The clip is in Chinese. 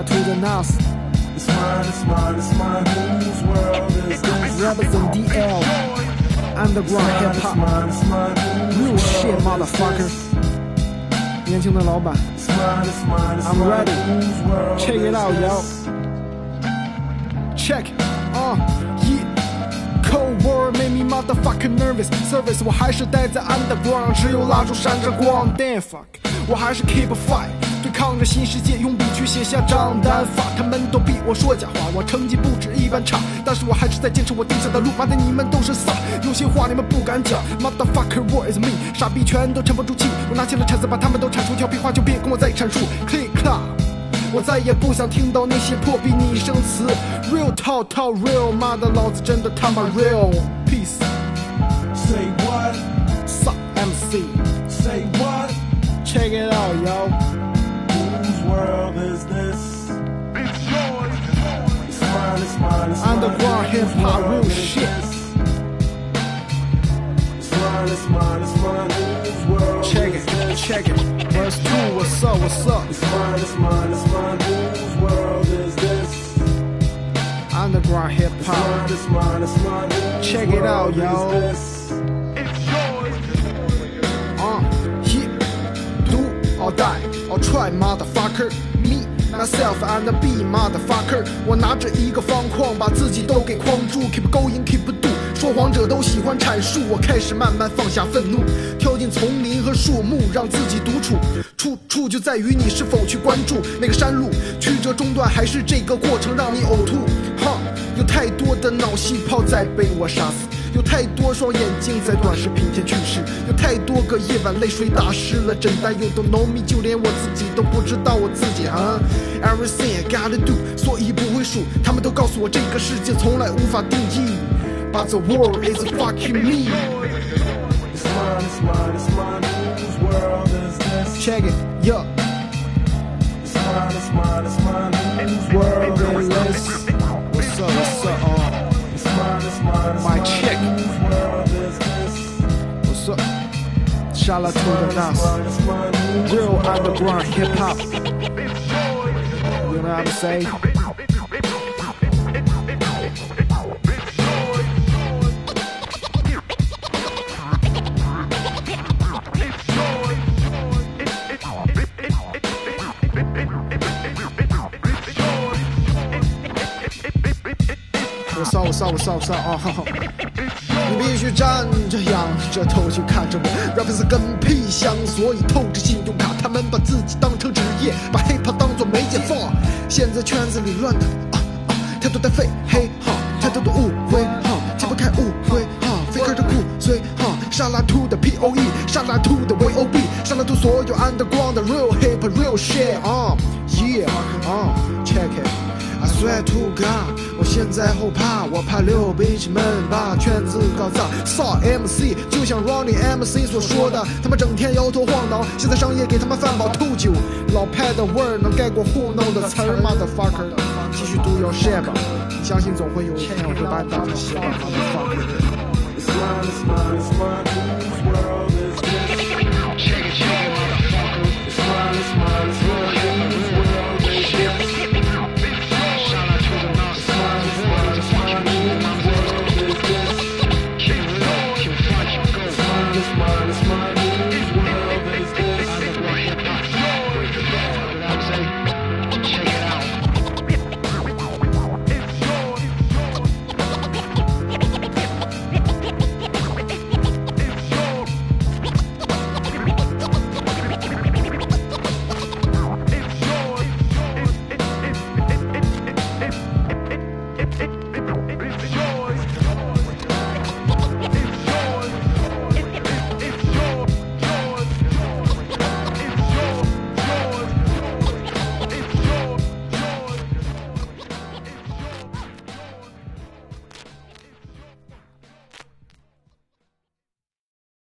out to the Nas. It's mine, it's mine, it's mine. Whose world is this? Represent DL. Underground hip It's hop. mine, it's mine. Whose Real world shit, is motherfucker. this? 年轻的老板 It's mine, it's mine, it's I'm mine. ready. Whose world Check it is out, yo. this? ，check，啊，一。Cold war made me motherfucking nervous. Service 我还是待在 underground，只有蜡烛闪着光。Damn fuck，我还是 keep a fight， 对抗着新世界，用笔去写下账单。Fuck，他们都逼我说假话，我成绩不止一般差，但是我还是在坚持我定下的路。妈的，你们都是傻，有些话你们不敢讲。Motherfucker war is me，傻逼全都沉不住气。我拿起了铲子，把他们都铲除。调皮话就别跟我再阐述。Click clap。我再也不想听到那些破逼拟声词，real talk talk real，妈的，老子真的他妈 real peace Say what? suck MC Say what? check it out it's mine. Whose world check is it this? check it verse two what's up what's up It's mine, it's mine, it's mine. Whose world is this? underground hip It's hop mine, it's mine, it's mine. Check it out, y'all. is this? uh he do or die or try motherfucker me myself and be motherfucker. 我拿着一个方框把自己都给框住。Keep going keep do. 说谎者都喜欢阐述我开始慢慢放下愤怒。跳进丛林和树木让自己独处。处处就在于你是否去关注。那个山路曲折中断还是这个过程让你呕吐。哈有太多的脑细胞在被我杀死。有太多双眼睛在短视频前去世，有太多个夜晚泪水打湿了枕单。You don't know me，就连我自己都不知道我自己啊。Everything I gotta do，所以不会输。他们都告诉我这个世界从来无法定义，But the world is fucking me。It's mine, it's mine, it's mine. Whose world is this? Check it, yeah. It's mine, it's mine, it's mine. Whose world Shout out to the Nas. Real underground hip hop. You know what I'm saying? What's up, what's up, what's up, what's up? 啊，哈哈你必须站着仰着头去看着我，rap 是跟屁香，所以透着信用卡。他们把自己当成职业，把 hiphop 当做媒介放。现在圈子里乱的啊啊，太多的废黑哈，太多的误会哈，解不开误会哈，faker 的骨髓哈，沙拉图的 P O E，沙拉图的 V O B，沙拉图所有 underground 的 real hip real shit 啊，yeah 啊，check it。I swear to God，现在后怕，我怕六 bitch 们把圈子搞砸。骚 MC 就像 Ronnie MC 所说的，他们整天摇头晃脑，现在商业给他们饭饱吐酒，老派的味儿能盖过糊弄的词儿，motherfucker。继续 do your shit 吧，相信总会有一天我会把你当成笑话